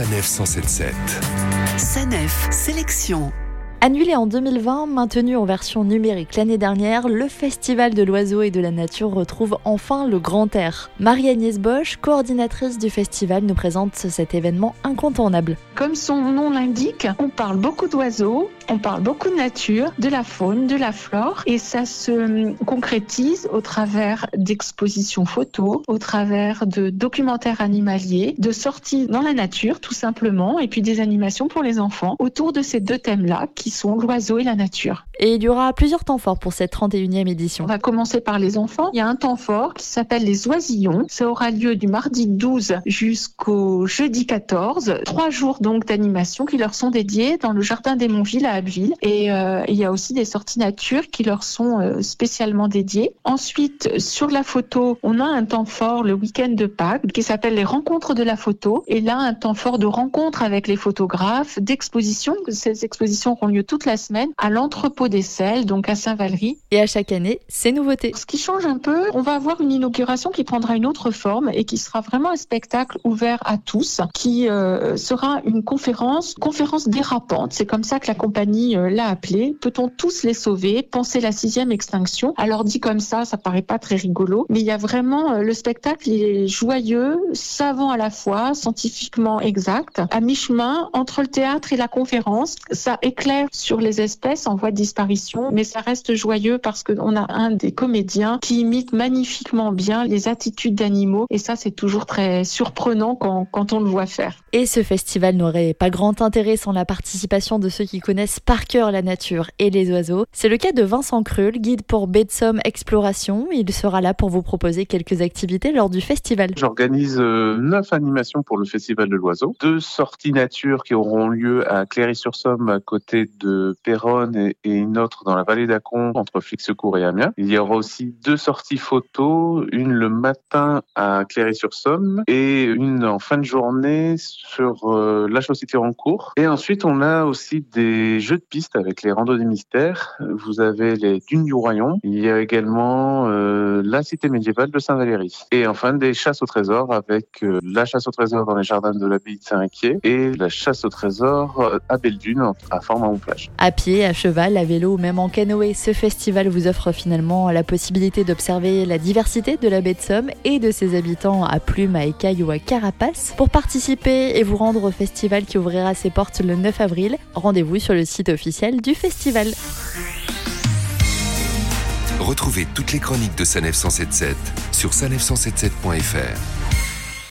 Sanef 177. Sanef Sélection. Annulé en 2020, maintenu en version numérique l'année dernière, le Festival de l'oiseau et de la nature retrouve enfin le grand air. Marie-Agnès Bosch, coordinatrice du festival, nous présente cet événement incontournable. Comme son nom l'indique, on parle beaucoup d'oiseaux, on parle beaucoup de nature, de la faune, de la flore, et ça se concrétise au travers d'expositions photos, au travers de documentaires animaliers, de sorties dans la nature tout simplement, et puis des animations pour les enfants autour de ces deux thèmes-là qui sont l'oiseau et la nature. Et il y aura plusieurs temps forts pour cette 31e édition. On va commencer par les enfants. Il y a un temps fort qui s'appelle les oisillons. Ça aura lieu du mardi 12 jusqu'au jeudi 14. Trois jours donc d'animation qui leur sont dédiés dans le jardin des Montville à Abbeville. Et euh, il y a aussi des sorties nature qui leur sont euh, spécialement dédiées. Ensuite, sur la photo, on a un temps fort le week-end de Pâques qui s'appelle les rencontres de la photo. Et là, un temps fort de rencontre avec les photographes, d'exposition. Ces expositions auront lieu toute la semaine à l'entrepôt des Selles, donc à Saint-Valery. Et à chaque année, c'est nouveauté. Ce qui change un peu, on va avoir une inauguration qui prendra une autre forme et qui sera vraiment un spectacle ouvert à tous, qui euh, sera une conférence, conférence dérapante. C'est comme ça que la compagnie euh, l'a appelée. Peut-on tous les sauver? Penser la sixième extinction. Alors dit comme ça, ça paraît pas très rigolo, mais il y a vraiment euh, le spectacle, il est joyeux, savant à la fois, scientifiquement exact, à mi-chemin entre le théâtre et la conférence. Ça éclaire sur les espèces en voie de disparition, mais ça reste joyeux parce qu'on a un des comédiens qui imite magnifiquement bien les attitudes d'animaux et ça c'est toujours très surprenant quand, quand on le voit faire. Et ce festival n'aurait pas grand intérêt sans la participation de ceux qui connaissent par cœur la nature et les oiseaux. C'est le cas de Vincent Krull, guide pour Bedsom Exploration. Il sera là pour vous proposer quelques activités lors du festival. J'organise euh, neuf animations pour le festival de l'oiseau, deux sorties nature qui auront lieu à Cléry-sur-Somme à côté de Péronne et, une autre dans la vallée d'Acon entre Flixecourt et Amiens. Il y aura aussi deux sorties photos, une le matin à Cléry-sur-Somme et une en fin de journée sur euh, la chaussée en. Et ensuite, on a aussi des jeux de piste avec les randonnées mystères. Vous avez les dunes du Royaume. Il y a également euh, la cité médiévale de Saint-Valéry. Et enfin, des chasses au trésor avec euh, la chasse au trésor dans les jardins de l'abbaye de Saint-Inquiet et la chasse au trésor à Belle-Dune, à À pied, à cheval, à vélo ou même en canoë, ce festival vous offre finalement la possibilité d'observer la diversité de la baie de Somme et de ses habitants à plumes, à écailles ou à carapace. Pour participer et vous rendre au festival qui ouvrira ses portes le 9 avril, rendez-vous sur le site officiel du festival. Retrouvez toutes les chroniques de Sanef 177 sur sanef177.fr.